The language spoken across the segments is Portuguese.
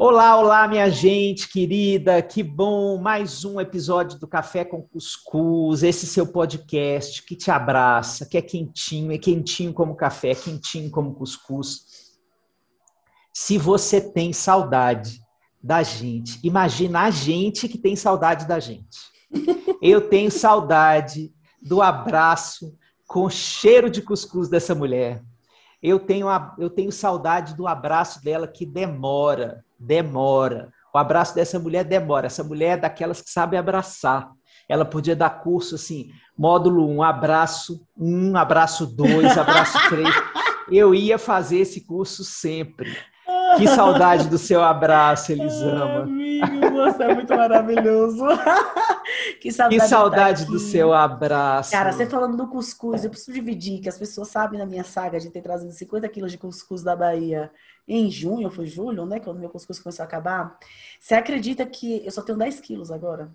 Olá, olá, minha gente querida, que bom! Mais um episódio do Café com Cuscuz, esse seu podcast que te abraça, que é quentinho, é quentinho como café, é quentinho como cuscuz. Se você tem saudade da gente, imagina a gente que tem saudade da gente. Eu tenho saudade do abraço com cheiro de cuscuz dessa mulher. Eu tenho, eu tenho saudade do abraço dela que demora demora. O abraço dessa mulher demora. Essa mulher é daquelas que sabe abraçar. Ela podia dar curso assim, módulo 1, um, abraço 1, um, abraço 2, abraço 3. Eu ia fazer esse curso sempre. Que saudade do seu abraço, Elisama. amigo, você é muito maravilhoso. que saudade, que saudade do seu abraço. Cara, você falando do cuscuz, eu preciso dividir, que as pessoas sabem na minha saga de ter trazido 50 quilos de cuscuz da Bahia em junho, foi julho, né? Quando meu cuscuz começou a acabar. Você acredita que eu só tenho 10 quilos agora?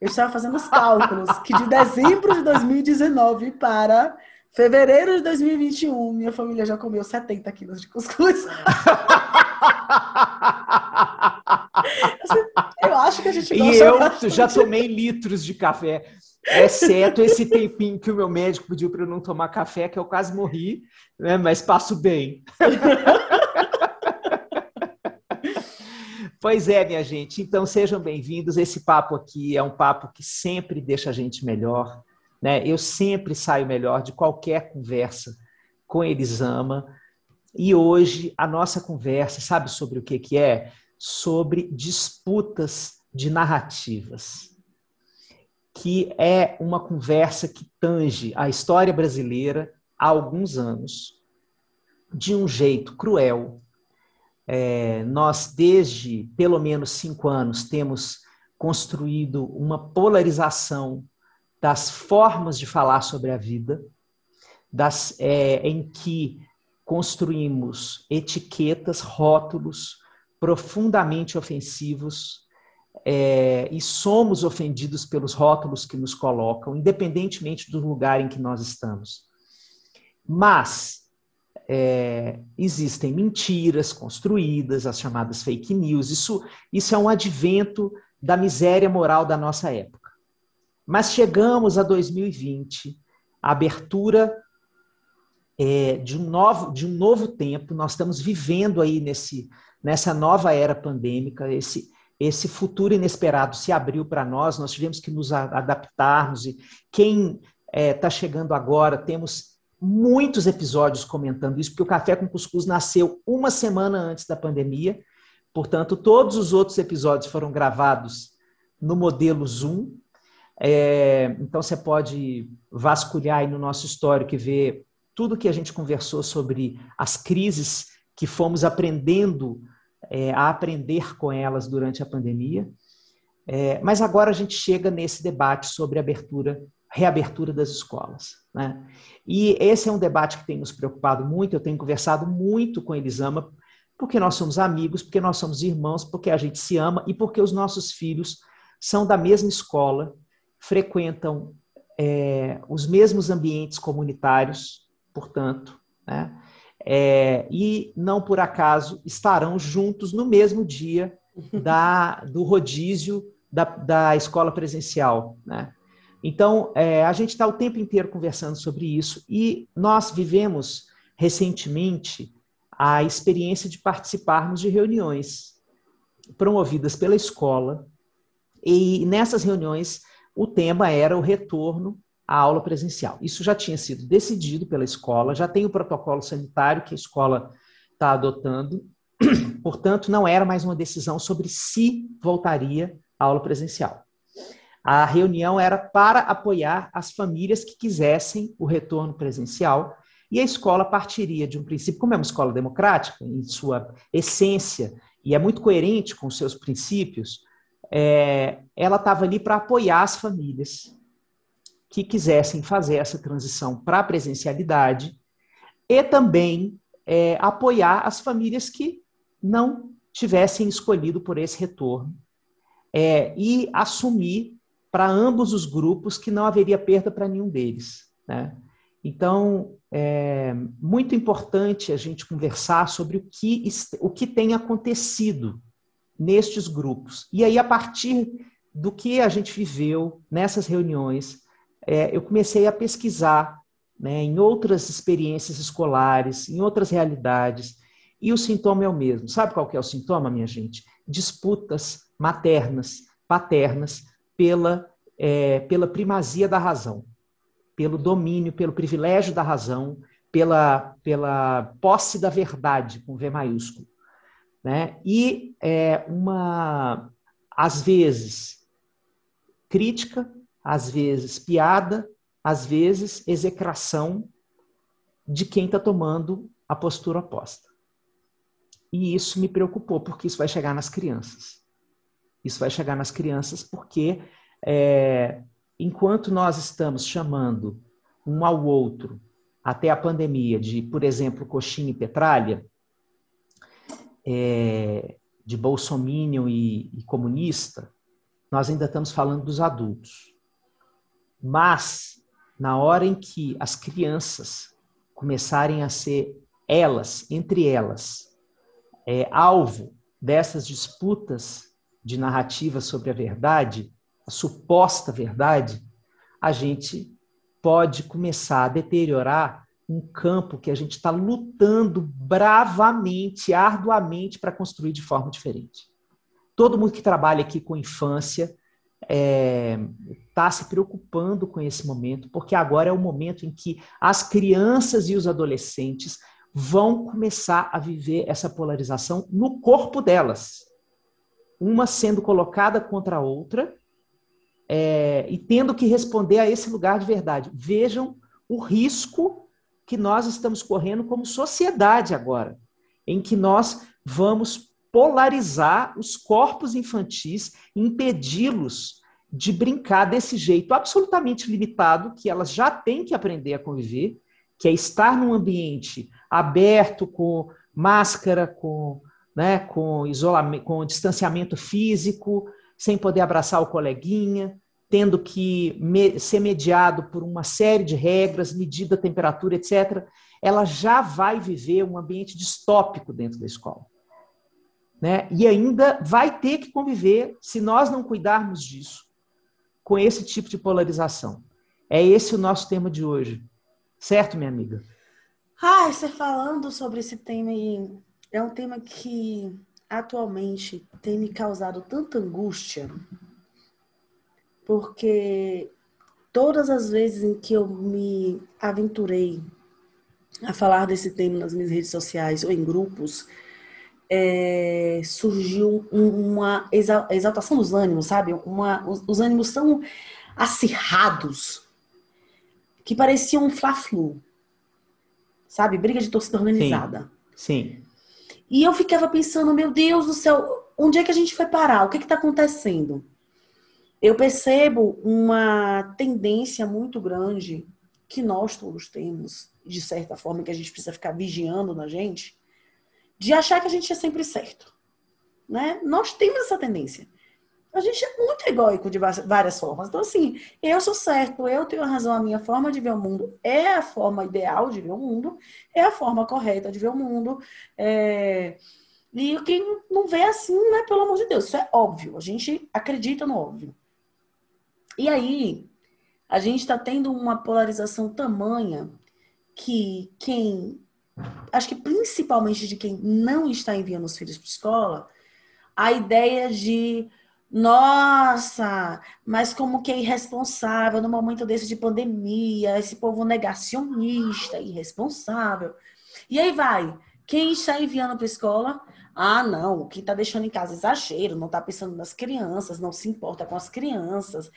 Eu estava fazendo os cálculos que de dezembro de 2019 para fevereiro de 2021, minha família já comeu 70 quilos de cuscuz. eu acho que a gente E eu já tomei litros de café. Exceto esse tempinho que o meu médico pediu para eu não tomar café, que eu quase morri, né? mas passo bem. Pois é, minha gente. Então sejam bem-vindos. Esse papo aqui é um papo que sempre deixa a gente melhor. Né? Eu sempre saio melhor de qualquer conversa com Elisama. E hoje a nossa conversa, sabe sobre o que, que é? Sobre disputas de narrativas. Que é uma conversa que tange a história brasileira há alguns anos, de um jeito cruel, é, nós, desde pelo menos cinco anos, temos construído uma polarização das formas de falar sobre a vida, das, é, em que construímos etiquetas, rótulos profundamente ofensivos é, e somos ofendidos pelos rótulos que nos colocam, independentemente do lugar em que nós estamos. Mas é, existem mentiras construídas, as chamadas fake news. Isso, isso é um advento da miséria moral da nossa época. Mas chegamos a 2020, a abertura é, de, um novo, de um novo tempo, nós estamos vivendo aí nesse, nessa nova era pandêmica, esse, esse futuro inesperado se abriu para nós, nós tivemos que nos adaptarmos, e quem está é, tá chegando agora, temos muitos episódios comentando isso, porque o Café com Cuscuz nasceu uma semana antes da pandemia, portanto, todos os outros episódios foram gravados no modelo Zoom. É, então, você pode vasculhar aí no nosso histórico e ver tudo que a gente conversou sobre as crises que fomos aprendendo é, a aprender com elas durante a pandemia. É, mas agora a gente chega nesse debate sobre abertura reabertura das escolas. Né? E esse é um debate que tem nos preocupado muito, eu tenho conversado muito com Elisama, porque nós somos amigos, porque nós somos irmãos, porque a gente se ama e porque os nossos filhos são da mesma escola, frequentam é, os mesmos ambientes comunitários, portanto, né? É, e não por acaso estarão juntos no mesmo dia da, do rodízio da, da escola presencial. Né? Então, é, a gente está o tempo inteiro conversando sobre isso e nós vivemos recentemente a experiência de participarmos de reuniões promovidas pela escola e nessas reuniões o tema era o retorno à aula presencial. Isso já tinha sido decidido pela escola, já tem o protocolo sanitário que a escola está adotando, portanto, não era mais uma decisão sobre se voltaria à aula presencial. A reunião era para apoiar as famílias que quisessem o retorno presencial e a escola partiria de um princípio, como é uma escola democrática, em sua essência, e é muito coerente com seus princípios, é, ela estava ali para apoiar as famílias que quisessem fazer essa transição para a presencialidade, e também é, apoiar as famílias que não tivessem escolhido por esse retorno é, e assumir para ambos os grupos que não haveria perda para nenhum deles. Né? Então, é muito importante a gente conversar sobre o que, o que tem acontecido nestes grupos. E aí, a partir do que a gente viveu nessas reuniões, é, eu comecei a pesquisar né, em outras experiências escolares, em outras realidades, e o sintoma é o mesmo. Sabe qual que é o sintoma, minha gente? Disputas maternas, paternas, pela, é, pela primazia da razão pelo domínio, pelo privilégio da razão, pela, pela posse da verdade, com V maiúsculo. Né? E é uma, às vezes, crítica, às vezes, piada, às vezes, execração de quem está tomando a postura oposta. E isso me preocupou, porque isso vai chegar nas crianças. Isso vai chegar nas crianças porque é, enquanto nós estamos chamando um ao outro, até a pandemia, de, por exemplo, coxinha e petralha, é, de bolsominion e, e comunista, nós ainda estamos falando dos adultos. Mas, na hora em que as crianças começarem a ser elas, entre elas, é, alvo dessas disputas de narrativa sobre a verdade, a suposta verdade, a gente pode começar a deteriorar um campo que a gente está lutando bravamente, arduamente para construir de forma diferente. Todo mundo que trabalha aqui com infância está é, tá se preocupando com esse momento, porque agora é o momento em que as crianças e os adolescentes vão começar a viver essa polarização no corpo delas. Uma sendo colocada contra a outra é, e tendo que responder a esse lugar de verdade. Vejam o risco que nós estamos correndo como sociedade agora, em que nós vamos polarizar os corpos infantis, impedi-los de brincar desse jeito absolutamente limitado que elas já têm que aprender a conviver, que é estar num ambiente aberto com máscara, com, né, com isolamento, com distanciamento físico, sem poder abraçar o coleguinha, tendo que me, ser mediado por uma série de regras, medida temperatura, etc., ela já vai viver um ambiente distópico dentro da escola. Né? E ainda vai ter que conviver, se nós não cuidarmos disso, com esse tipo de polarização. É esse o nosso tema de hoje. Certo, minha amiga? Ah, você falando sobre esse tema aí, é um tema que atualmente tem me causado tanta angústia porque todas as vezes em que eu me aventurei a falar desse tema nas minhas redes sociais ou em grupos, é, surgiu uma exaltação dos ânimos, sabe? Uma, os, os ânimos tão acirrados que pareciam um fla-flu, sabe? Briga de torcida organizada. Sim. Sim. E eu ficava pensando, meu Deus do céu, onde é que a gente foi parar? O que está acontecendo? eu percebo uma tendência muito grande que nós todos temos, de certa forma, que a gente precisa ficar vigiando na gente, de achar que a gente é sempre certo. Né? Nós temos essa tendência. A gente é muito egóico de várias formas. Então, assim, eu sou certo, eu tenho razão, a minha forma de ver o mundo é a forma ideal de ver o mundo, é a forma correta de ver o mundo. É... E quem não vê assim, né, pelo amor de Deus, isso é óbvio. A gente acredita no óbvio. E aí, a gente está tendo uma polarização tamanha que quem, acho que principalmente de quem não está enviando os filhos para escola, a ideia de nossa, mas como que é irresponsável no momento desse de pandemia, esse povo negacionista, irresponsável. E aí vai, quem está enviando para a escola? Ah, não, quem está deixando em casa exagero, não está pensando nas crianças, não se importa com as crianças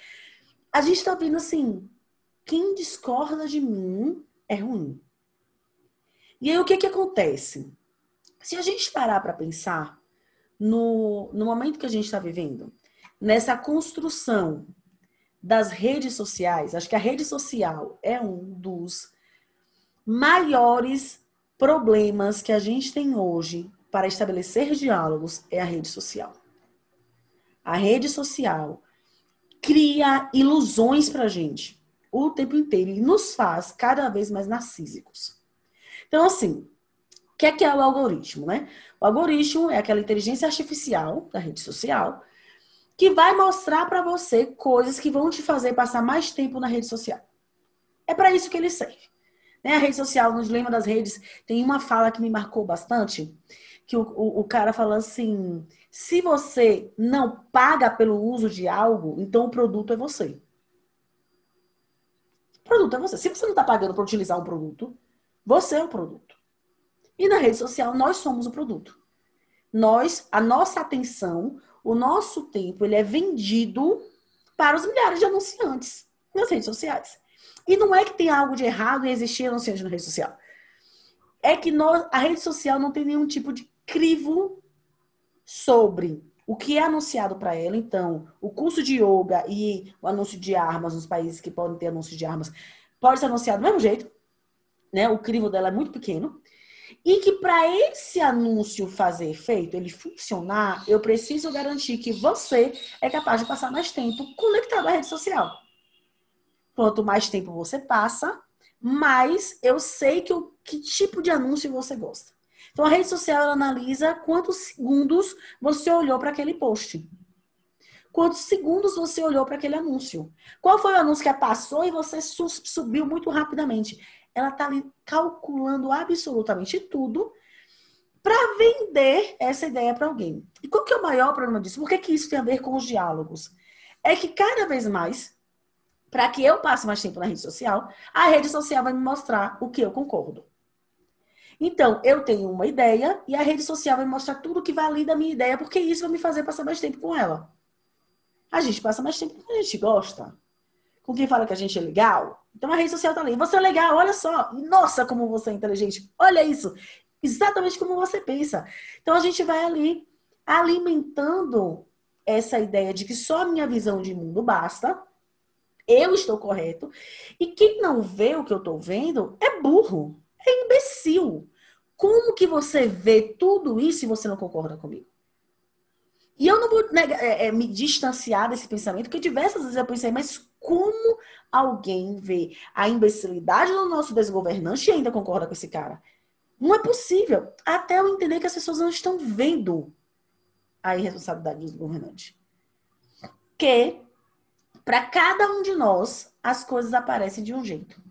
a gente está vendo assim, quem discorda de mim é ruim. E aí o que que acontece? Se a gente parar para pensar no, no momento que a gente está vivendo, nessa construção das redes sociais, acho que a rede social é um dos maiores problemas que a gente tem hoje para estabelecer diálogos é a rede social. A rede social cria ilusões para a gente o tempo inteiro e nos faz cada vez mais narcísicos. Então, assim, o que é, que é o algoritmo, né? O algoritmo é aquela inteligência artificial da rede social que vai mostrar para você coisas que vão te fazer passar mais tempo na rede social. É para isso que ele serve. Né? A rede social, no dilema das redes, tem uma fala que me marcou bastante, que o, o, o cara fala assim: se você não paga pelo uso de algo, então o produto é você. O produto é você. Se você não está pagando para utilizar um produto, você é o produto. E na rede social, nós somos o produto. Nós, a nossa atenção, o nosso tempo, ele é vendido para os milhares de anunciantes nas redes sociais. E não é que tem algo de errado em existir anunciante na rede social. É que a rede social não tem nenhum tipo de crivo sobre o que é anunciado para ela. Então, o curso de yoga e o anúncio de armas nos países que podem ter anúncio de armas pode ser anunciado do mesmo jeito. Né? O crivo dela é muito pequeno. E que para esse anúncio fazer efeito, ele funcionar, eu preciso garantir que você é capaz de passar mais tempo conectado à rede social. Quanto mais tempo você passa, mais eu sei que, que tipo de anúncio você gosta. Então a rede social analisa quantos segundos você olhou para aquele post. Quantos segundos você olhou para aquele anúncio? Qual foi o anúncio que passou e você subiu muito rapidamente? Ela está ali calculando absolutamente tudo para vender essa ideia para alguém. E qual que é o maior problema disso? Por que, que isso tem a ver com os diálogos? É que cada vez mais, para que eu passe mais tempo na rede social, a rede social vai me mostrar o que eu concordo. Então, eu tenho uma ideia e a rede social vai mostrar tudo que valida a minha ideia, porque isso vai me fazer passar mais tempo com ela. A gente passa mais tempo com quem a gente gosta. Com quem fala que a gente é legal. Então a rede social tá ali. Você é legal, olha só. Nossa, como você é inteligente. Olha isso. Exatamente como você pensa. Então a gente vai ali alimentando essa ideia de que só a minha visão de mundo basta. Eu estou correto. E quem não vê o que eu estou vendo é burro é imbecil. Como que você vê tudo isso e você não concorda comigo? E eu não vou é, é, me distanciar desse pensamento, porque diversas vezes eu pensei, mas como alguém vê a imbecilidade do nosso desgovernante e ainda concorda com esse cara? Não é possível. Até eu entender que as pessoas não estão vendo a irresponsabilidade do governante. Que, para cada um de nós, as coisas aparecem de um jeito.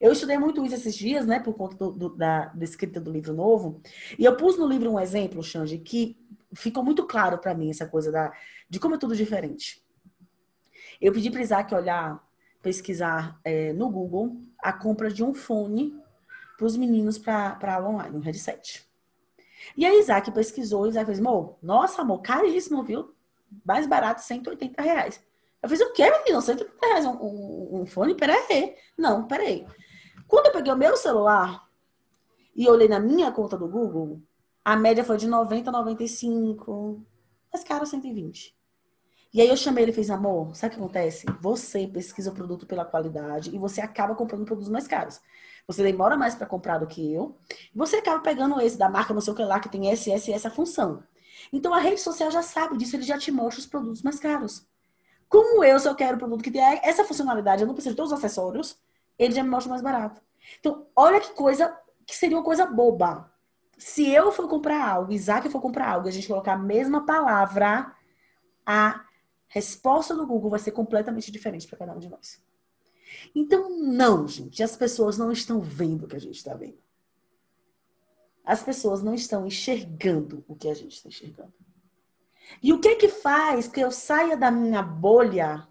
Eu estudei muito isso esses dias, né, por conta do, do, da, da escrita do livro novo. E eu pus no livro um exemplo, Xande, que ficou muito claro para mim essa coisa da, de como é tudo diferente. Eu pedi para Isaac olhar, pesquisar é, no Google a compra de um fone para os meninos para aula online, um headset. E aí Isaac pesquisou, Isaac fez, amor, nossa, amor, caríssimo, viu? Mais barato, 180 reais. Eu fiz, o quê, menino? 180 reais um, um, um fone? Peraí. Não, peraí. Quando eu peguei o meu celular e olhei na minha conta do Google, a média foi de 90 a 95, mais caro 120. E aí eu chamei ele e fez, amor, sabe o que acontece? Você pesquisa o produto pela qualidade e você acaba comprando produtos mais caros. Você demora mais para comprar do que eu. Você acaba pegando esse da marca não sei o que lá, que tem essa, essa e essa função. Então a rede social já sabe disso, ele já te mostra os produtos mais caros. Como eu, se eu quero um produto que tem essa funcionalidade, eu não preciso de todos os acessórios, ele já me mostra mais barato. Então, olha que coisa, que seria uma coisa boba. Se eu for comprar algo, Isaac for comprar algo, a gente colocar a mesma palavra, a resposta do Google vai ser completamente diferente para cada um de nós. Então, não, gente, as pessoas não estão vendo o que a gente está vendo. As pessoas não estão enxergando o que a gente está enxergando. E o que que faz que eu saia da minha bolha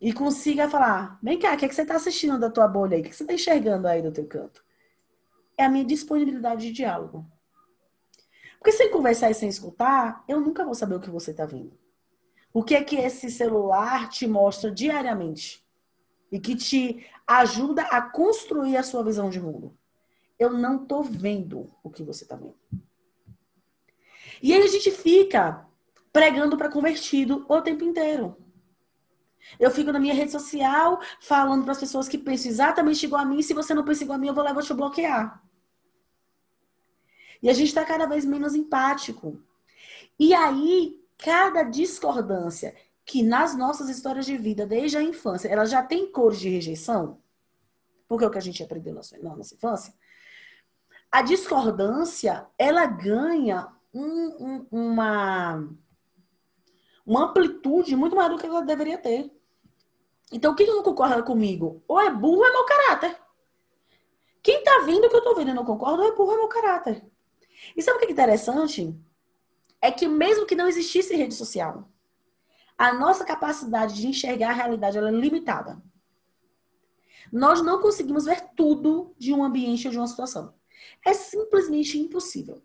e consiga falar: vem cá, o que, é que você está assistindo da tua bolha aí? O que, é que você está enxergando aí do teu canto? É a minha disponibilidade de diálogo. Porque sem conversar e sem escutar, eu nunca vou saber o que você está vendo. O que é que esse celular te mostra diariamente e que te ajuda a construir a sua visão de mundo? Eu não estou vendo o que você está vendo. E aí a gente fica pregando para convertido o tempo inteiro. Eu fico na minha rede social falando para as pessoas que pensam exatamente igual a mim. Se você não pensa igual a mim, eu vou lá vou te bloquear. E a gente está cada vez menos empático. E aí, cada discordância que nas nossas histórias de vida, desde a infância, ela já tem cores de rejeição, porque é o que a gente aprendeu na nossa infância, a discordância, ela ganha um, um, uma, uma amplitude muito maior do que ela deveria ter. Então, o que não concorda comigo? Ou é burro ou é mau caráter. Quem tá vendo o que eu tô vendo e não concorda, ou é burro ou é mau caráter. E sabe o que é interessante? É que mesmo que não existisse rede social, a nossa capacidade de enxergar a realidade é limitada. Nós não conseguimos ver tudo de um ambiente ou de uma situação. É simplesmente impossível.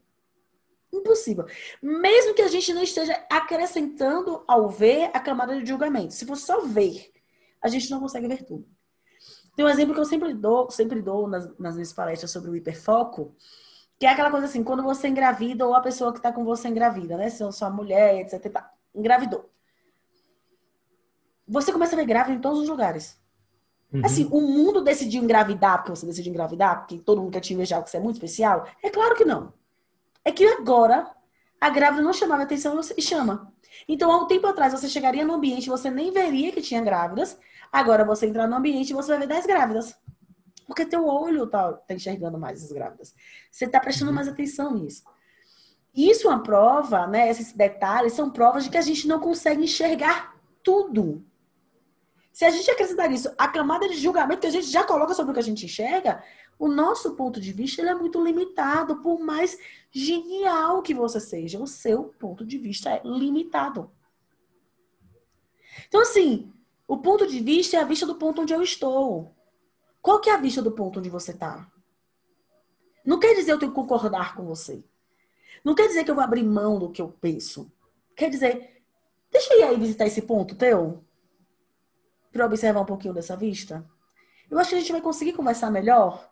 Impossível. Mesmo que a gente não esteja acrescentando ao ver a camada de julgamento. Se for só ver, a gente não consegue ver tudo. Tem um exemplo que eu sempre dou, sempre dou nas, nas minhas palestras sobre o hiperfoco, que é aquela coisa assim, quando você engravida ou a pessoa que está com você engravida, né? Se eu sou a mulher, etc. Tá, engravidou. Você começa a ver grávida em todos os lugares. Uhum. Assim, o mundo decidiu engravidar porque você decidiu engravidar, porque todo mundo quer te invejar porque você é muito especial? É claro que não. É que agora a grávida não chamava atenção e chama. Então, há um tempo atrás, você chegaria no ambiente e você nem veria que tinha grávidas. Agora, você entrar no ambiente e você vai ver 10 grávidas. Porque teu olho tá, tá enxergando mais as grávidas. Você tá prestando uhum. mais atenção nisso. Isso é uma prova, né? Esses detalhes são provas de que a gente não consegue enxergar tudo. Se a gente acrescentar isso, a camada de julgamento que a gente já coloca sobre o que a gente enxerga, o nosso ponto de vista é muito limitado, por mais genial que você seja, o seu ponto de vista é limitado. Então, assim, o ponto de vista é a vista do ponto onde eu estou. Qual que é a vista do ponto onde você está? Não quer dizer eu tenho que concordar com você. Não quer dizer que eu vou abrir mão do que eu penso. Quer dizer, deixa eu ir aí visitar esse ponto teu. Para observar um pouquinho dessa vista. Eu acho que a gente vai conseguir conversar melhor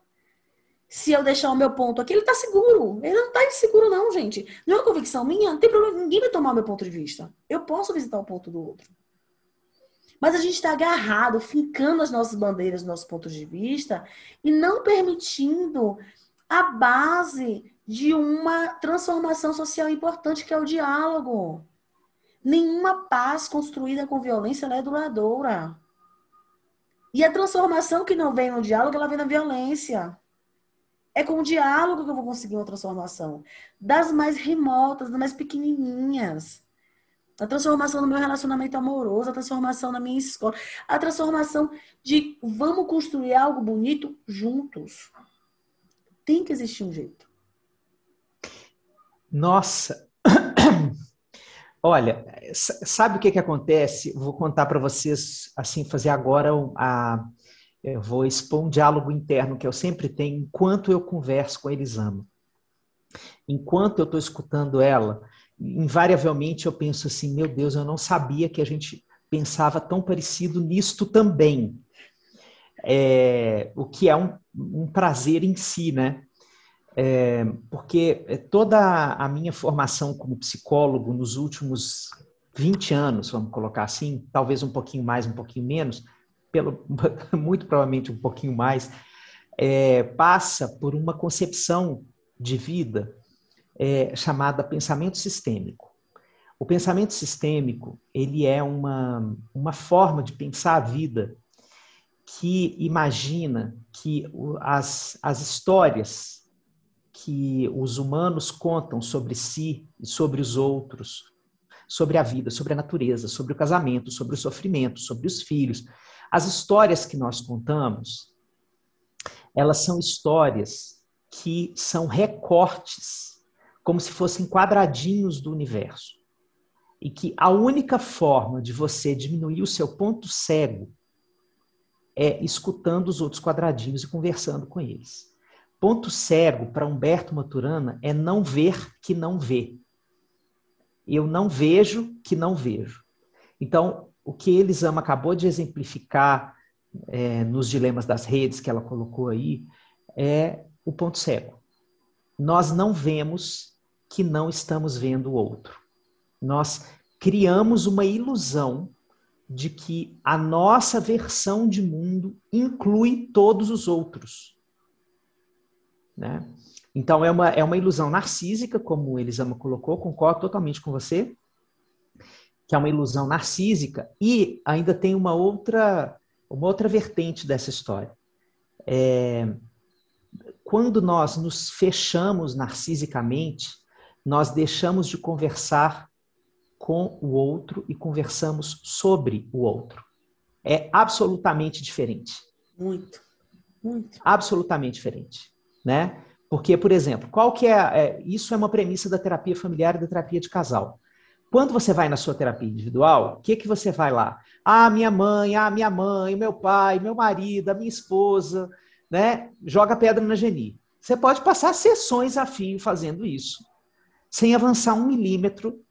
se eu deixar o meu ponto aqui, ele tá seguro. Ele não tá inseguro, não, gente. Não é uma convicção minha, não tem problema. Ninguém vai tomar o meu ponto de vista. Eu posso visitar o ponto do outro. Mas a gente está agarrado, fincando as nossas bandeiras, nossos pontos de vista, e não permitindo a base de uma transformação social importante, que é o diálogo. Nenhuma paz construída com violência é duradoura. E a transformação que não vem no diálogo, ela vem na violência. É com o diálogo que eu vou conseguir uma transformação. Das mais remotas, das mais pequenininhas. A transformação no meu relacionamento amoroso, a transformação na minha escola, a transformação de vamos construir algo bonito juntos. Tem que existir um jeito. Nossa. Olha, sabe o que, que acontece? Vou contar para vocês, assim, fazer agora a, eu vou expor um diálogo interno que eu sempre tenho enquanto eu converso com a Elisama. Enquanto eu estou escutando ela, invariavelmente eu penso assim: meu Deus, eu não sabia que a gente pensava tão parecido nisto também. É, o que é um, um, prazer em si, né? É, porque toda a minha formação como psicólogo nos últimos 20 anos, vamos colocar assim, talvez um pouquinho mais, um pouquinho menos, pelo, muito provavelmente um pouquinho mais, é, passa por uma concepção de vida é, chamada pensamento sistêmico. O pensamento sistêmico ele é uma, uma forma de pensar a vida que imagina que as, as histórias que os humanos contam sobre si e sobre os outros, sobre a vida, sobre a natureza, sobre o casamento, sobre o sofrimento, sobre os filhos, as histórias que nós contamos, elas são histórias que são recortes, como se fossem quadradinhos do universo. E que a única forma de você diminuir o seu ponto cego é escutando os outros quadradinhos e conversando com eles. Ponto cego para Humberto Maturana é não ver que não vê. Eu não vejo que não vejo. Então, o que Elisama acabou de exemplificar é, nos dilemas das redes que ela colocou aí é o ponto cego. Nós não vemos que não estamos vendo o outro. Nós criamos uma ilusão de que a nossa versão de mundo inclui todos os outros. Né? Então, é uma, é uma ilusão narcísica, como Elisama colocou, concordo totalmente com você, que é uma ilusão narcísica, e ainda tem uma outra, uma outra vertente dessa história. É, quando nós nos fechamos narcisicamente, nós deixamos de conversar com o outro e conversamos sobre o outro. É absolutamente diferente. Muito, muito. Absolutamente diferente, né? Porque, por exemplo, qual que é, é, isso é uma premissa da terapia familiar e da terapia de casal. Quando você vai na sua terapia individual, o que que você vai lá? Ah, minha mãe, ah, minha mãe, meu pai, meu marido, a minha esposa, né? Joga pedra na Geni. Você pode passar sessões a fio fazendo isso, sem avançar um milímetro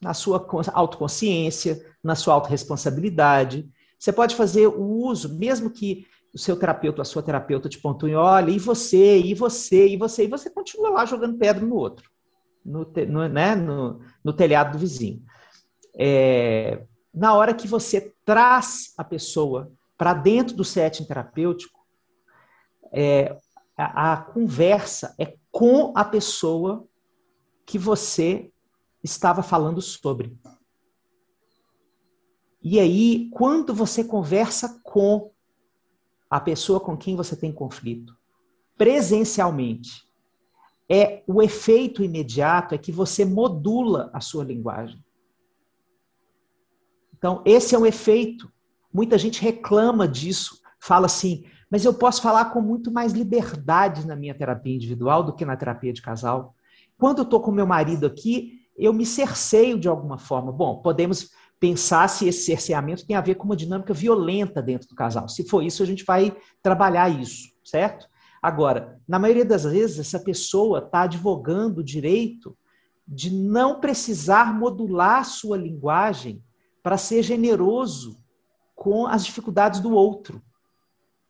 na sua autoconsciência, na sua autorresponsabilidade. Você pode fazer o uso, mesmo que o seu terapeuta, a sua terapeuta te pontue, olha, e você, e você, e você, e você continua lá jogando pedra no outro, no, no, né, no, no telhado do vizinho. É, na hora que você traz a pessoa para dentro do setting terapêutico, é, a, a conversa é com a pessoa que você estava falando sobre. E aí, quando você conversa com a pessoa com quem você tem conflito, presencialmente, é o efeito imediato é que você modula a sua linguagem. Então, esse é um efeito. Muita gente reclama disso, fala assim: "Mas eu posso falar com muito mais liberdade na minha terapia individual do que na terapia de casal. Quando eu estou com meu marido aqui, eu me cerceio de alguma forma. Bom, podemos pensar se esse cerceamento tem a ver com uma dinâmica violenta dentro do casal. Se for isso, a gente vai trabalhar isso, certo? Agora, na maioria das vezes, essa pessoa está advogando o direito de não precisar modular sua linguagem para ser generoso com as dificuldades do outro.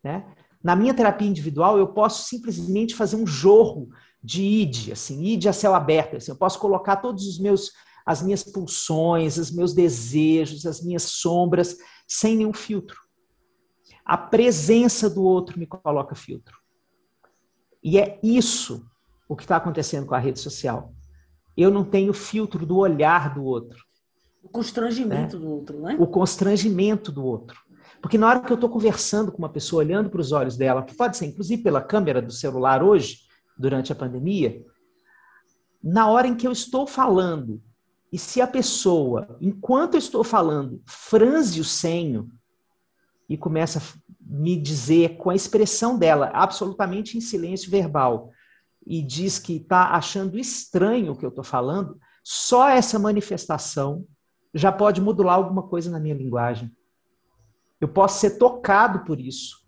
Né? Na minha terapia individual, eu posso simplesmente fazer um jorro de id, assim, id a céu aberto. Assim, eu posso colocar todos os meus as minhas pulsões, os meus desejos, as minhas sombras, sem nenhum filtro. A presença do outro me coloca filtro. E é isso o que está acontecendo com a rede social. Eu não tenho filtro do olhar do outro. O constrangimento né? do outro, né? O constrangimento do outro. Porque na hora que eu estou conversando com uma pessoa, olhando para os olhos dela, que pode ser inclusive pela câmera do celular hoje, durante a pandemia, na hora em que eu estou falando e se a pessoa, enquanto eu estou falando, franze o senho e começa a me dizer com a expressão dela, absolutamente em silêncio verbal, e diz que está achando estranho o que eu estou falando, só essa manifestação já pode modular alguma coisa na minha linguagem. Eu posso ser tocado por isso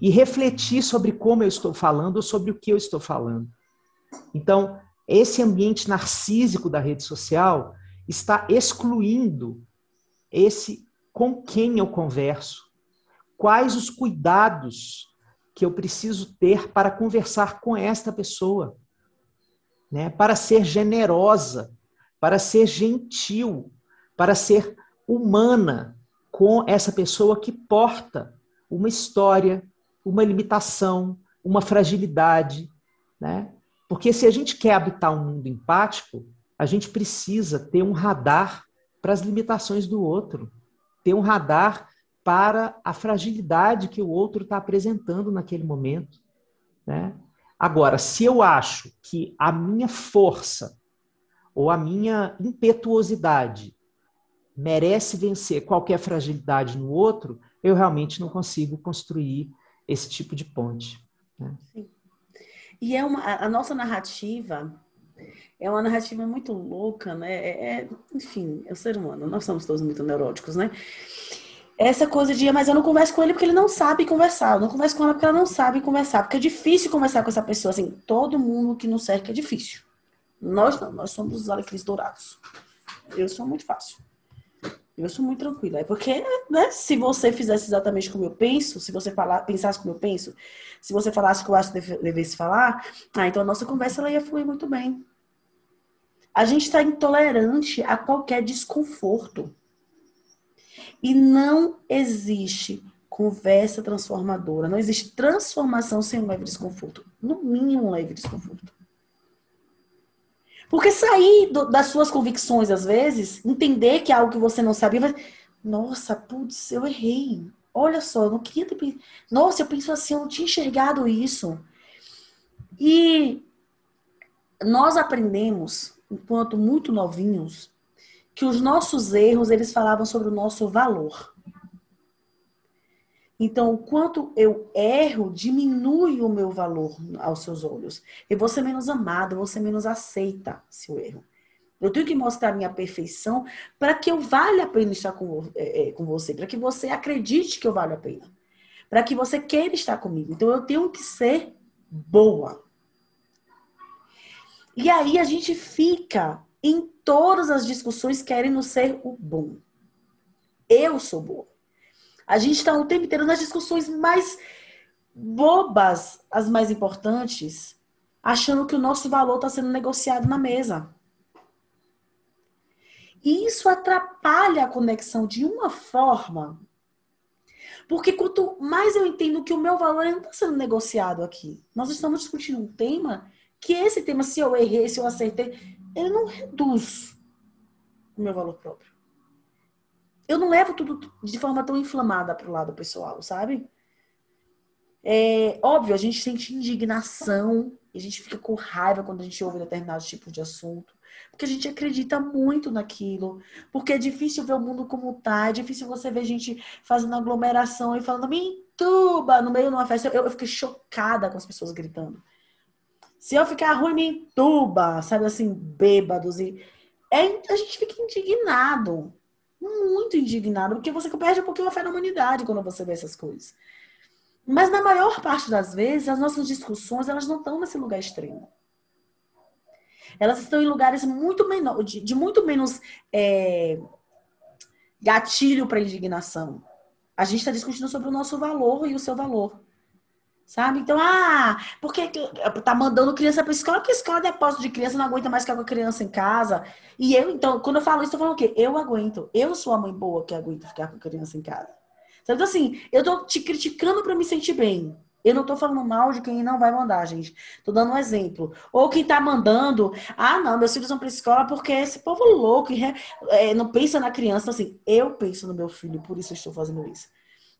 e refletir sobre como eu estou falando ou sobre o que eu estou falando. Então, esse ambiente narcísico da rede social está excluindo esse com quem eu converso, quais os cuidados que eu preciso ter para conversar com esta pessoa, né? Para ser generosa, para ser gentil, para ser humana com essa pessoa que porta uma história, uma limitação, uma fragilidade, né? Porque se a gente quer habitar um mundo empático, a gente precisa ter um radar para as limitações do outro, ter um radar para a fragilidade que o outro está apresentando naquele momento. Né? Agora, se eu acho que a minha força ou a minha impetuosidade merece vencer qualquer fragilidade no outro, eu realmente não consigo construir esse tipo de ponte. Né? Sim. E é uma, a nossa narrativa é uma narrativa muito louca, né? É, é, enfim, é o ser humano, nós somos todos muito neuróticos, né? Essa coisa de, mas eu não converso com ele porque ele não sabe conversar, eu não converso com ela porque ela não sabe conversar, porque é difícil conversar com essa pessoa, assim, todo mundo que nos cerca é difícil. Nós não, nós somos os alecrim dourados. Eu sou muito fácil. Eu sou muito tranquila. É porque, né, se você fizesse exatamente como eu penso, se você falar, pensasse como eu penso, se você falasse o que eu acho que devesse falar, ah, então a nossa conversa ela ia fluir muito bem. A gente está intolerante a qualquer desconforto. E não existe Conversa transformadora. Não existe transformação sem um leve desconforto. No mínimo, um leve desconforto. Porque sair do, das suas convicções, às vezes, entender que é algo que você não sabia, vai... nossa, putz, eu errei. Olha só, eu não queria ter. Nossa, eu penso assim, eu não tinha enxergado isso. E nós aprendemos, enquanto muito novinhos, que os nossos erros, eles falavam sobre o nosso valor. Então, o quanto eu erro diminui o meu valor aos seus olhos. Eu vou ser menos amado, eu vou ser menos aceita se eu erro. Eu tenho que mostrar minha perfeição para que eu valha a pena estar com, é, é com você, para que você acredite que eu valho a pena, para que você queira estar comigo. Então, eu tenho que ser boa. E aí a gente fica em todas as discussões querendo ser o bom. Eu sou boa. A gente está o tempo inteiro nas discussões mais bobas, as mais importantes, achando que o nosso valor está sendo negociado na mesa. E isso atrapalha a conexão de uma forma. Porque quanto mais eu entendo que o meu valor não está sendo negociado aqui, nós estamos discutindo um tema que esse tema, se eu errei, se eu acertei, ele não reduz o meu valor próprio eu não levo tudo de forma tão inflamada para o lado pessoal, sabe? É óbvio, a gente sente indignação, a gente fica com raiva quando a gente ouve determinados tipos de assunto, porque a gente acredita muito naquilo, porque é difícil ver o mundo como tá, é difícil você ver gente fazendo aglomeração e falando mintuba no meio de uma festa. Eu, eu fiquei chocada com as pessoas gritando. Se eu ficar ruim, mintuba, sabe assim, bêbados e é, a gente fica indignado muito indignado, porque você perde um pouquinho a fé na humanidade quando você vê essas coisas. Mas na maior parte das vezes, as nossas discussões, elas não estão nesse lugar extremo. Elas estão em lugares muito menor, de, de muito menos é, gatilho para indignação. A gente está discutindo sobre o nosso valor e o seu valor. Sabe? Então, ah, porque tá mandando criança para escola, porque escola é depósito de criança, não aguenta mais ficar com a criança em casa. E eu, então, quando eu falo isso, eu falando o quê? Eu aguento. Eu sou a mãe boa que aguento ficar com a criança em casa. Então, assim, eu tô te criticando para me sentir bem. Eu não tô falando mal de quem não vai mandar, gente. Tô dando um exemplo. Ou quem tá mandando, ah, não, meus filhos vão pra escola porque esse povo louco é, não pensa na criança. Então, assim, eu penso no meu filho, por isso eu estou fazendo isso.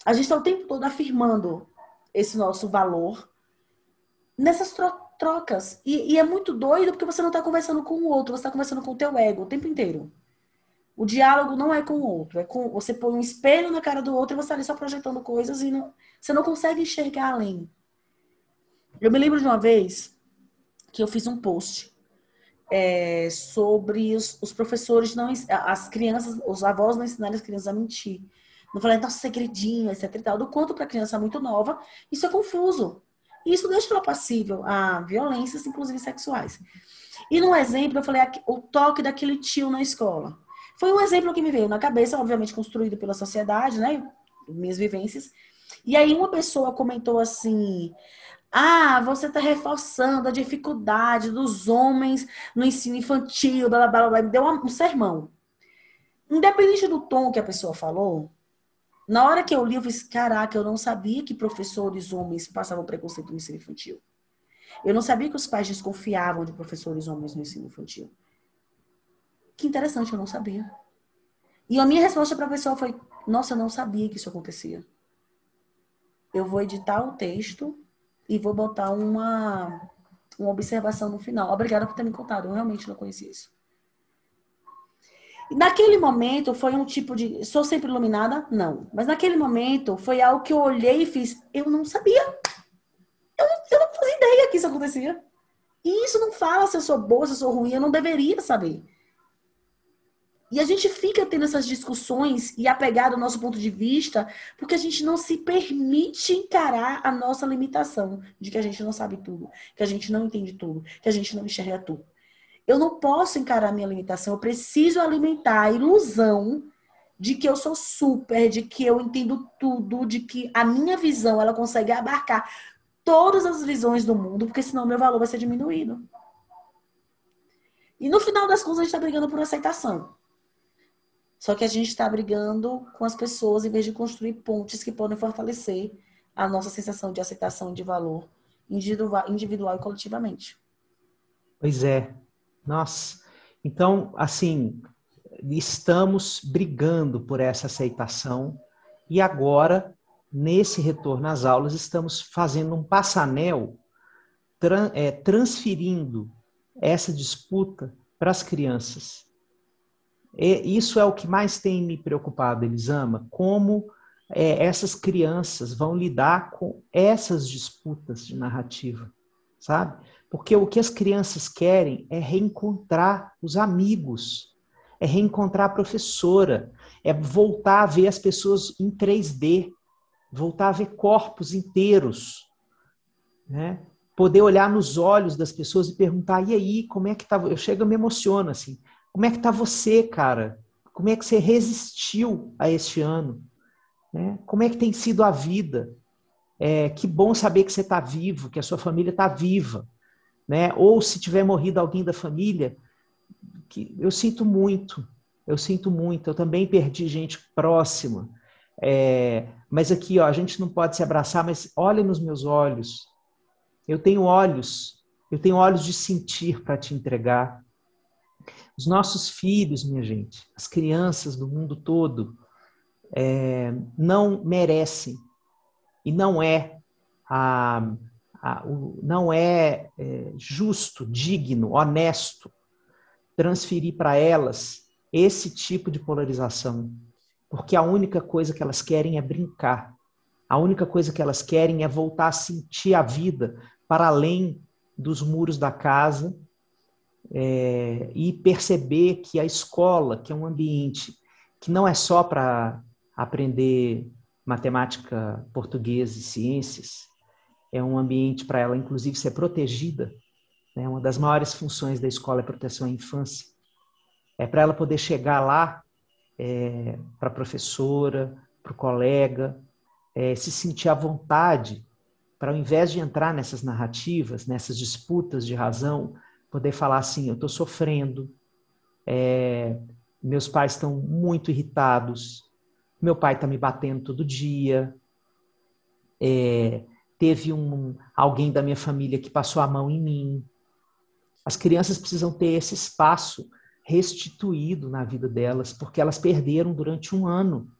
A gente tá o tempo todo afirmando esse nosso valor nessas tro trocas. E, e, é muito doido porque você não está conversando com o outro, você está conversando com o teu ego o tempo inteiro. O diálogo não é com o outro, é com você põe um espelho na cara do outro e você está ali só projetando coisas e não, você não consegue enxergar além. Eu me lembro de uma vez que eu fiz um post é, sobre os, os, professores não as crianças, os avós não ensinarem as crianças a mentir. Não falei, nossa, segredinho, etc e tal. Do quanto para criança muito nova, isso é confuso. Isso deixa ela passível a violências, inclusive sexuais. E no exemplo, eu falei o toque daquele tio na escola. Foi um exemplo que me veio na cabeça, obviamente construído pela sociedade, né? Minhas vivências. E aí uma pessoa comentou assim: ah, você está reforçando a dificuldade dos homens no ensino infantil, blá blá blá, blá. me deu um sermão. Independente do tom que a pessoa falou, na hora que eu li, eu fiz, caraca, eu não sabia que professores homens passavam preconceito no ensino infantil. Eu não sabia que os pais desconfiavam de professores homens no ensino infantil. Que interessante, eu não sabia. E a minha resposta para a pessoa foi: Nossa, eu não sabia que isso acontecia. Eu vou editar o texto e vou botar uma, uma observação no final. Obrigada por ter me contado, eu realmente não conhecia isso. Naquele momento foi um tipo de. Sou sempre iluminada? Não. Mas naquele momento foi algo que eu olhei e fiz. Eu não sabia. Eu não, eu não fazia ideia que isso acontecia. E isso não fala se eu sou boa, se eu sou ruim. Eu não deveria saber. E a gente fica tendo essas discussões e apegado ao nosso ponto de vista, porque a gente não se permite encarar a nossa limitação de que a gente não sabe tudo, que a gente não entende tudo, que a gente não enxerga tudo. Eu não posso encarar minha limitação, eu preciso alimentar a ilusão de que eu sou super, de que eu entendo tudo, de que a minha visão ela consegue abarcar todas as visões do mundo, porque senão meu valor vai ser diminuído. E no final das contas a gente está brigando por aceitação. Só que a gente está brigando com as pessoas em vez de construir pontes que podem fortalecer a nossa sensação de aceitação de valor individual, individual e coletivamente. Pois é. Nossa. Então, assim, estamos brigando por essa aceitação e agora, nesse retorno às aulas, estamos fazendo um passanel, tran é, transferindo essa disputa para as crianças. E isso é o que mais tem me preocupado, Elisama, como é, essas crianças vão lidar com essas disputas de narrativa, sabe? Porque o que as crianças querem é reencontrar os amigos, é reencontrar a professora, é voltar a ver as pessoas em 3D, voltar a ver corpos inteiros, né? Poder olhar nos olhos das pessoas e perguntar: e aí, como é que tá? Eu chego e me emociono assim. Como é que tá você, cara? Como é que você resistiu a este ano? Né? Como é que tem sido a vida? É, que bom saber que você está vivo, que a sua família está viva. Né? Ou se tiver morrido alguém da família, que eu sinto muito, eu sinto muito. Eu também perdi gente próxima. É, mas aqui, ó, a gente não pode se abraçar, mas olha nos meus olhos. Eu tenho olhos, eu tenho olhos de sentir para te entregar. Os nossos filhos, minha gente, as crianças do mundo todo, é, não merecem e não é a, não é, é justo, digno, honesto transferir para elas esse tipo de polarização, porque a única coisa que elas querem é brincar. A única coisa que elas querem é voltar a sentir a vida para além dos muros da casa é, e perceber que a escola, que é um ambiente que não é só para aprender matemática, português e ciências, é um ambiente para ela, inclusive, ser protegida. Né? Uma das maiores funções da escola é proteção à infância. É para ela poder chegar lá, é, para a professora, para o colega, é, se sentir à vontade, para ao invés de entrar nessas narrativas, nessas disputas de razão, poder falar assim: eu estou sofrendo, é, meus pais estão muito irritados, meu pai está me batendo todo dia. É, teve um, alguém da minha família que passou a mão em mim. As crianças precisam ter esse espaço restituído na vida delas, porque elas perderam durante um ano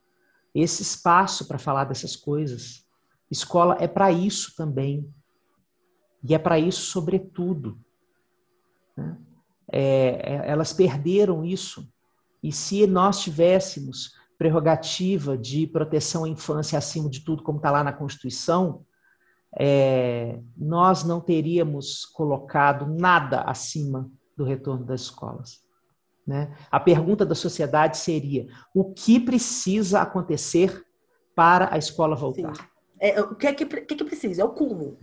esse espaço para falar dessas coisas. Escola é para isso também. E é para isso, sobretudo. Né? É, é, elas perderam isso. E se nós tivéssemos prerrogativa de proteção à infância acima de tudo, como está lá na Constituição, é, nós não teríamos colocado nada acima do retorno das escolas. Né? A pergunta da sociedade seria: o que precisa acontecer para a escola voltar? É, o que é que, que, que precisa? É o cúmulo.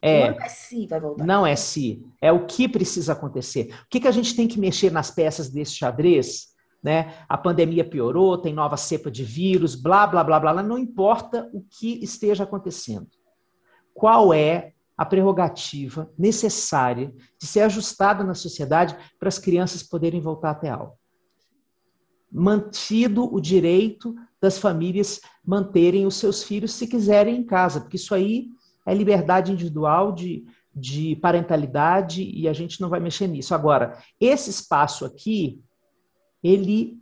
É, não é se vai voltar. Não é se. É o que precisa acontecer. O que, que a gente tem que mexer nas peças desse xadrez né? A pandemia piorou, tem nova cepa de vírus, blá, blá, blá, blá, blá. Não importa o que esteja acontecendo. Qual é a prerrogativa necessária de ser ajustada na sociedade para as crianças poderem voltar até aula? Mantido o direito das famílias manterem os seus filhos se quiserem em casa, porque isso aí é liberdade individual de, de parentalidade e a gente não vai mexer nisso. Agora, esse espaço aqui ele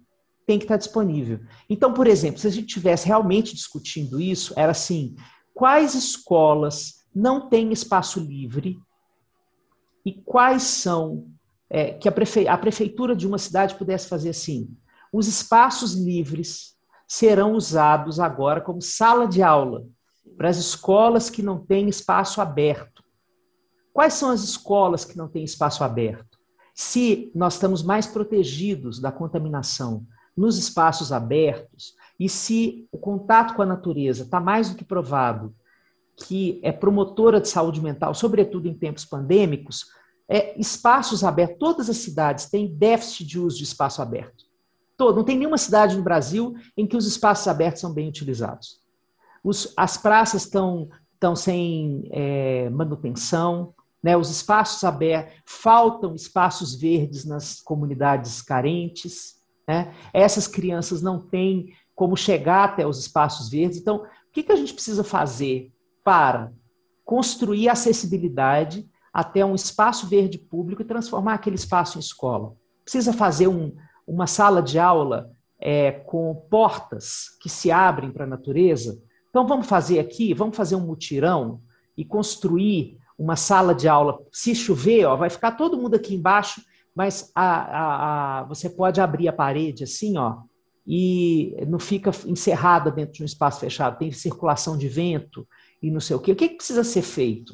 tem que estar disponível. Então, por exemplo, se a gente tivesse realmente discutindo isso, era assim: quais escolas não têm espaço livre e quais são é, que a, prefe a prefeitura de uma cidade pudesse fazer assim? Os espaços livres serão usados agora como sala de aula para as escolas que não têm espaço aberto. Quais são as escolas que não têm espaço aberto? Se nós estamos mais protegidos da contaminação nos espaços abertos, e se o contato com a natureza está mais do que provado que é promotora de saúde mental, sobretudo em tempos pandêmicos, é, espaços abertos, todas as cidades têm déficit de uso de espaço aberto. Todo, não tem nenhuma cidade no Brasil em que os espaços abertos são bem utilizados. Os, as praças estão, estão sem é, manutenção, né? Os espaços abertos, faltam espaços verdes nas comunidades carentes. Né? Essas crianças não têm como chegar até os espaços verdes. Então, o que, que a gente precisa fazer para construir acessibilidade até um espaço verde público e transformar aquele espaço em escola? Precisa fazer um, uma sala de aula é, com portas que se abrem para a natureza? Então, vamos fazer aqui, vamos fazer um mutirão e construir uma sala de aula. Se chover, ó, vai ficar todo mundo aqui embaixo, mas a, a, a, você pode abrir a parede assim, ó, e não fica encerrada dentro de um espaço fechado. Tem circulação de vento e não sei o quê. O que, que precisa ser feito?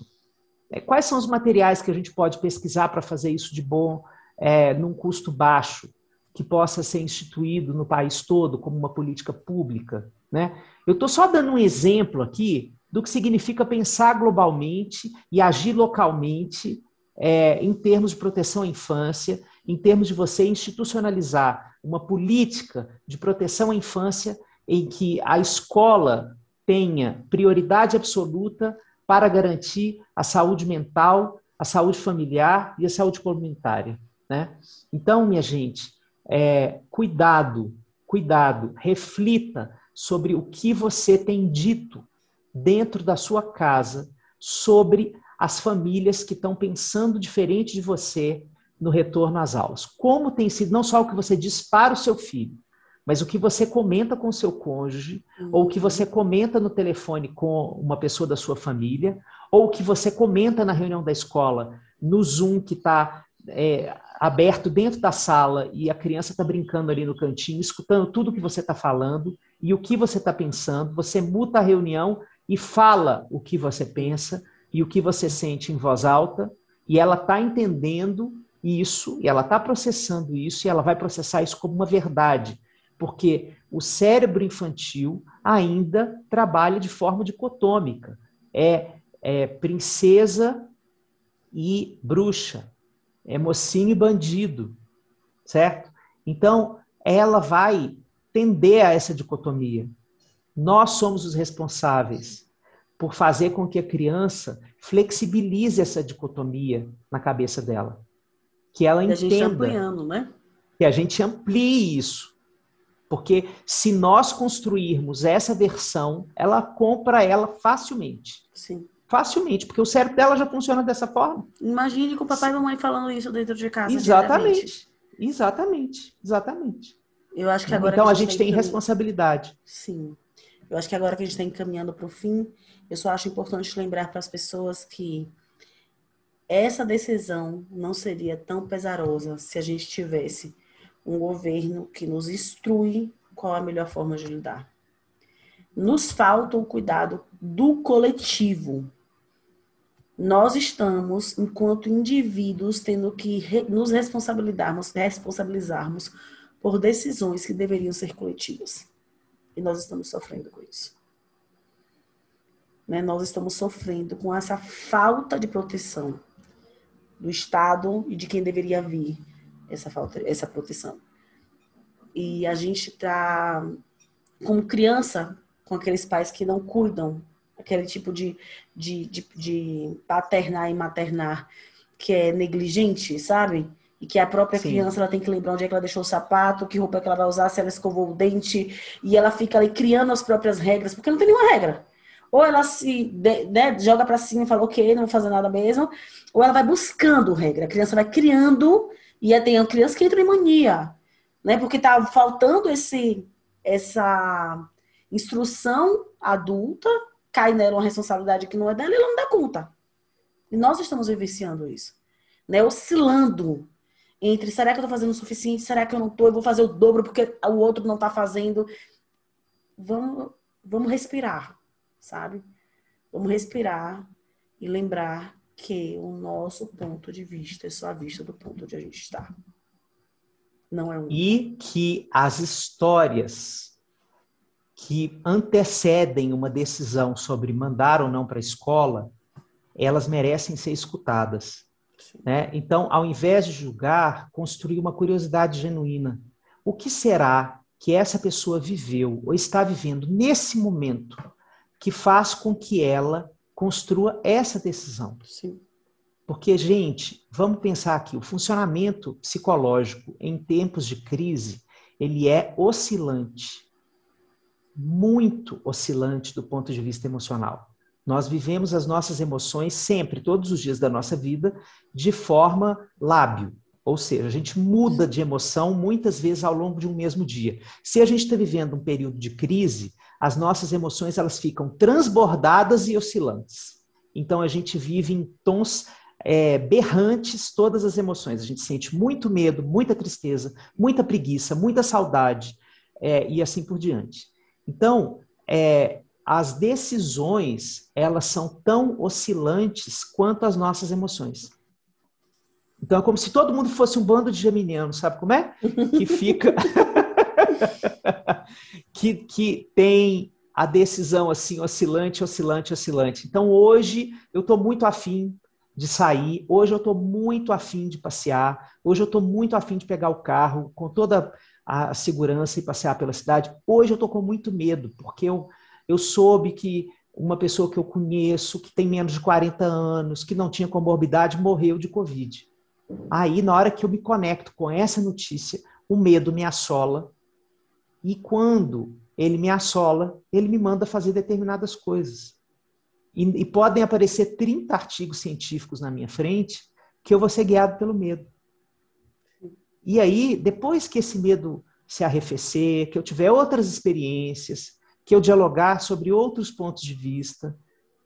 É, quais são os materiais que a gente pode pesquisar para fazer isso de bom, é, num custo baixo, que possa ser instituído no país todo como uma política pública? Né? Eu estou só dando um exemplo aqui do que significa pensar globalmente e agir localmente é, em termos de proteção à infância, em termos de você institucionalizar uma política de proteção à infância em que a escola tenha prioridade absoluta para garantir a saúde mental, a saúde familiar e a saúde comunitária. Né? Então, minha gente, é, cuidado, cuidado, reflita sobre o que você tem dito dentro da sua casa sobre as famílias que estão pensando diferente de você no retorno às aulas. Como tem sido não só o que você diz para o seu filho, mas o que você comenta com o seu cônjuge, uhum. ou o que você comenta no telefone com uma pessoa da sua família, ou o que você comenta na reunião da escola, no Zoom que está é, aberto dentro da sala e a criança está brincando ali no cantinho, escutando tudo que você está falando e o que você está pensando. Você muta a reunião e fala o que você pensa e o que você sente em voz alta, e ela está entendendo isso, e ela está processando isso, e ela vai processar isso como uma verdade, porque o cérebro infantil ainda trabalha de forma dicotômica. É, é princesa e bruxa, é mocinho e bandido, certo? Então, ela vai tender a essa dicotomia. Nós somos os responsáveis por fazer com que a criança flexibilize essa dicotomia na cabeça dela. Que ela e entenda. A gente ampliando, né? Que a gente amplie isso. Porque se nós construirmos essa versão, ela compra ela facilmente. Sim. Facilmente, porque o cérebro dela já funciona dessa forma. Imagine com o papai e mamãe falando isso dentro de casa. Exatamente. Exatamente. Exatamente. Eu acho que agora. Então a gente, a gente tem, tem responsabilidade. Sim. Eu acho que agora que a gente está encaminhando para o fim, eu só acho importante lembrar para as pessoas que essa decisão não seria tão pesarosa se a gente tivesse um governo que nos instrui qual a melhor forma de lidar. Nos falta o cuidado do coletivo. Nós estamos, enquanto indivíduos, tendo que nos responsabilizarmos, responsabilizarmos por decisões que deveriam ser coletivas. E nós estamos sofrendo com isso. Né? Nós estamos sofrendo com essa falta de proteção do Estado e de quem deveria vir essa falta, essa proteção. E a gente está como criança com aqueles pais que não cuidam, aquele tipo de, de, de, de paternar e maternar que é negligente, sabe? E que a própria Sim. criança ela tem que lembrar onde é que ela deixou o sapato, que roupa é que ela vai usar, se ela escovou o dente, e ela fica ali criando as próprias regras, porque não tem nenhuma regra. Ou ela se né, joga para cima e fala, ok, não vou fazer nada mesmo, ou ela vai buscando regra. A criança vai criando, e tem criança que entra em mania, né? Porque tá faltando esse, essa instrução adulta, cai nela uma responsabilidade que não é dela e ela não dá conta. E nós estamos vivenciando isso, né? Oscilando entre será que eu tô fazendo o suficiente, será que eu não tô, eu vou fazer o dobro porque o outro não tá fazendo. Vamos, vamos respirar, sabe? Vamos respirar e lembrar que o nosso ponto de vista é só a vista do ponto onde a gente está. Não é um. E que as histórias que antecedem uma decisão sobre mandar ou não para a escola, elas merecem ser escutadas. Né? Então, ao invés de julgar, construir uma curiosidade genuína. O que será que essa pessoa viveu ou está vivendo nesse momento que faz com que ela construa essa decisão? Sim. Porque, gente, vamos pensar aqui, o funcionamento psicológico em tempos de crise, ele é oscilante. Muito oscilante do ponto de vista emocional. Nós vivemos as nossas emoções sempre, todos os dias da nossa vida, de forma lábil. Ou seja, a gente muda de emoção muitas vezes ao longo de um mesmo dia. Se a gente está vivendo um período de crise, as nossas emoções elas ficam transbordadas e oscilantes. Então a gente vive em tons é, berrantes todas as emoções. A gente sente muito medo, muita tristeza, muita preguiça, muita saudade é, e assim por diante. Então, é, as decisões elas são tão oscilantes quanto as nossas emoções. Então é como se todo mundo fosse um bando de geminianos, sabe como é? Que fica. que, que tem a decisão assim, oscilante, oscilante, oscilante. Então hoje eu estou muito afim de sair, hoje eu estou muito afim de passear, hoje eu estou muito afim de pegar o carro com toda a segurança e passear pela cidade. Hoje eu estou com muito medo, porque eu, eu soube que uma pessoa que eu conheço, que tem menos de 40 anos, que não tinha comorbidade, morreu de Covid. Aí, na hora que eu me conecto com essa notícia, o medo me assola. E quando ele me assola, ele me manda fazer determinadas coisas. E, e podem aparecer 30 artigos científicos na minha frente que eu vou ser guiado pelo medo. E aí, depois que esse medo se arrefecer, que eu tiver outras experiências, que eu dialogar sobre outros pontos de vista,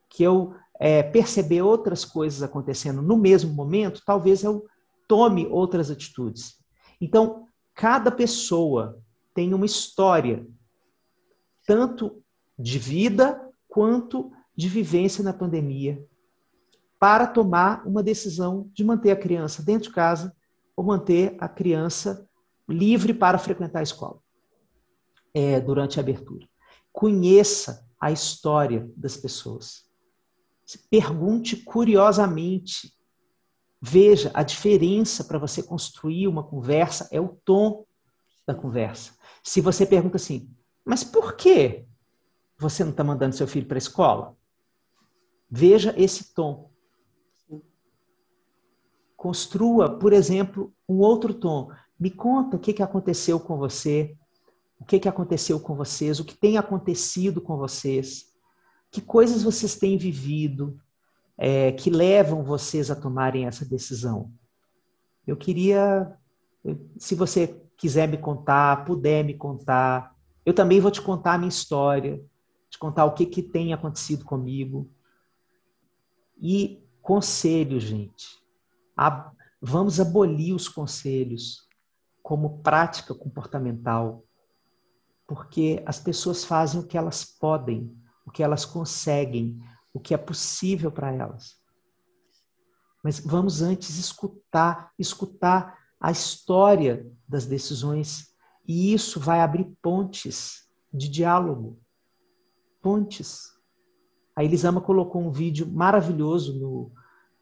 que eu é, perceber outras coisas acontecendo no mesmo momento, talvez eu tome outras atitudes. Então, cada pessoa tem uma história, tanto de vida quanto de vivência na pandemia, para tomar uma decisão de manter a criança dentro de casa ou manter a criança livre para frequentar a escola é, durante a abertura. Conheça a história das pessoas. Pergunte curiosamente Veja, a diferença para você construir uma conversa é o tom da conversa. Se você pergunta assim, mas por que você não está mandando seu filho para a escola? Veja esse tom. Construa, por exemplo, um outro tom. Me conta o que, que aconteceu com você, o que, que aconteceu com vocês, o que tem acontecido com vocês, que coisas vocês têm vivido, é, que levam vocês a tomarem essa decisão? Eu queria, se você quiser me contar, puder me contar, eu também vou te contar a minha história, te contar o que, que tem acontecido comigo. E conselho, gente. vamos abolir os conselhos como prática comportamental, porque as pessoas fazem o que elas podem, o que elas conseguem, o que é possível para elas. Mas vamos antes escutar, escutar a história das decisões e isso vai abrir pontes de diálogo. Pontes. A Elisama colocou um vídeo maravilhoso no,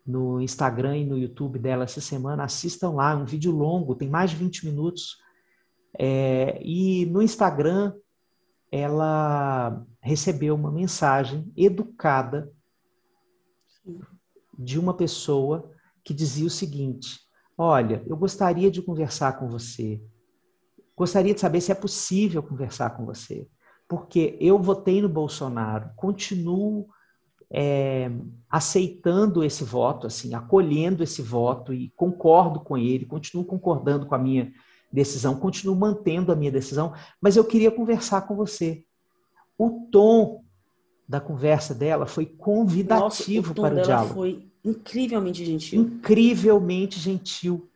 no Instagram e no YouTube dela essa semana. Assistam lá, é um vídeo longo, tem mais de 20 minutos. É, e no Instagram ela recebeu uma mensagem educada de uma pessoa que dizia o seguinte: Olha, eu gostaria de conversar com você. Gostaria de saber se é possível conversar com você. Porque eu votei no Bolsonaro, continuo é, aceitando esse voto, assim, acolhendo esse voto e concordo com ele, continuo concordando com a minha decisão, continuo mantendo a minha decisão, mas eu queria conversar com você. O tom da conversa dela foi convidativo Nossa, o para o diálogo. Foi incrivelmente gentil. Incrivelmente gentil.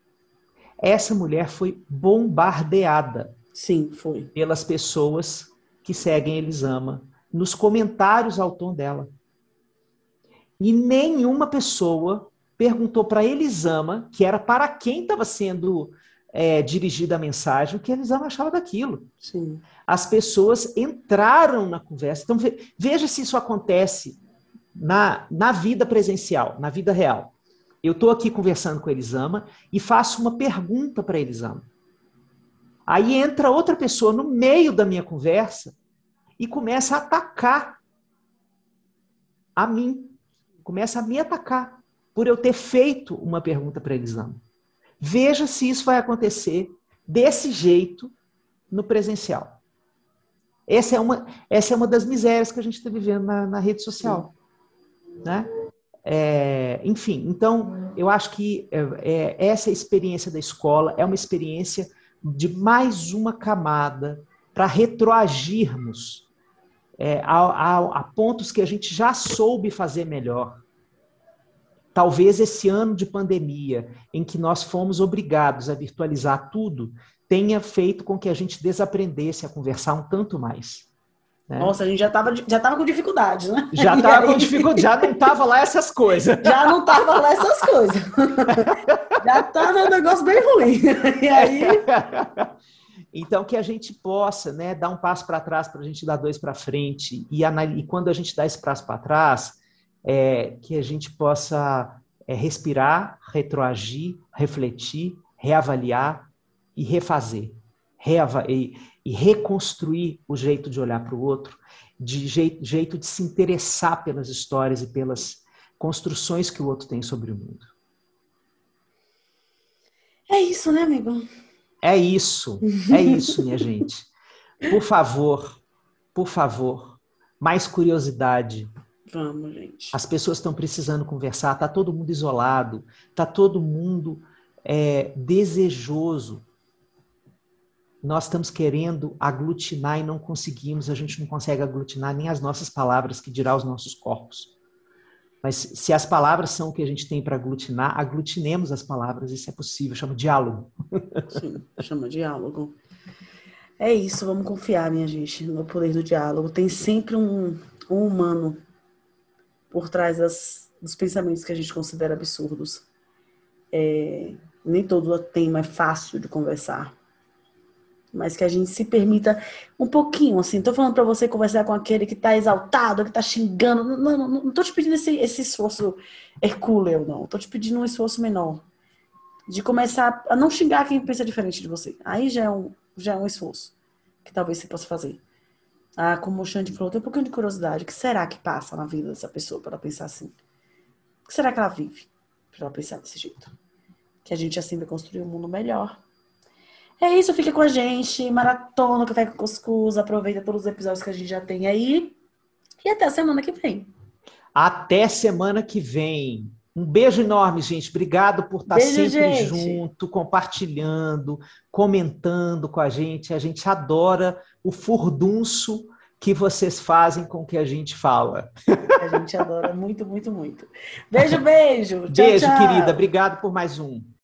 Essa mulher foi bombardeada. Sim, foi. Pelas pessoas que seguem Elisama, nos comentários ao tom dela. E nenhuma pessoa perguntou para Elisama, que era para quem estava sendo é, dirigida a mensagem, o que eles achava daquilo. Sim. As pessoas entraram na conversa. Então, veja se isso acontece na, na vida presencial, na vida real. Eu estou aqui conversando com a Elisama e faço uma pergunta para a Elisama. Aí entra outra pessoa no meio da minha conversa e começa a atacar a mim. Começa a me atacar por eu ter feito uma pergunta para a Elisama. Veja se isso vai acontecer desse jeito no presencial. Essa é uma, essa é uma das misérias que a gente está vivendo na, na, rede social. Né? É, enfim, então, eu acho que é, é, essa experiência da escola é uma experiência de mais uma camada para retroagirmos é, a, a, a pontos que a gente já soube fazer melhor. Talvez esse ano de pandemia, em que nós fomos obrigados a virtualizar tudo, tenha feito com que a gente desaprendesse a conversar um tanto mais. Né? Nossa, a gente já estava já tava com dificuldade, né? Já estava com dificuldade, já não estava lá essas coisas. Já não estava lá essas coisas. já estava um negócio bem ruim. E aí. Então, que a gente possa né, dar um passo para trás para a gente dar dois para frente. E, e, quando a gente dá esse passo para trás, é, que a gente possa é, respirar, retroagir, refletir, reavaliar e refazer. Reava e, e, reconstruir o jeito de olhar para o outro, de jeito, jeito de se interessar pelas histórias e pelas construções que o outro tem sobre o mundo. É isso, né, amigo? É isso, é isso, minha gente. Por favor, por favor, mais curiosidade. Vamos, gente. As pessoas estão precisando conversar, tá todo mundo isolado, tá todo mundo é, desejoso. Nós estamos querendo aglutinar e não conseguimos, a gente não consegue aglutinar nem as nossas palavras, que dirá os nossos corpos. Mas se as palavras são o que a gente tem para aglutinar, aglutinemos as palavras, isso é possível, chama diálogo. Sim, chama diálogo. É isso, vamos confiar, minha gente, no poder do diálogo. Tem sempre um, um humano por trás das, dos pensamentos que a gente considera absurdos. É, nem todo tema é fácil de conversar mas que a gente se permita um pouquinho, assim. Tô falando para você conversar com aquele que tá exaltado, que tá xingando. Não, não, não, tô te pedindo esse, esse esforço hercúleo, não. Tô te pedindo um esforço menor. De começar a não xingar quem pensa diferente de você. Aí já é um, já é um esforço que talvez você possa fazer. Ah, como o Xande falou, tem um pouquinho de curiosidade. O que será que passa na vida dessa pessoa para ela pensar assim? O que será que ela vive para ela pensar desse jeito? Que a gente assim vai construir um mundo melhor é isso, fica com a gente. Maratona Café com Cuscuz. Aproveita todos os episódios que a gente já tem aí. E até a semana que vem. Até semana que vem. Um beijo enorme, gente. Obrigado por estar beijo, sempre gente. junto, compartilhando, comentando com a gente. A gente adora o furdunço que vocês fazem com que a gente fala. A gente adora muito, muito, muito. Beijo, beijo. Tchau, beijo, tchau. querida. Obrigado por mais um.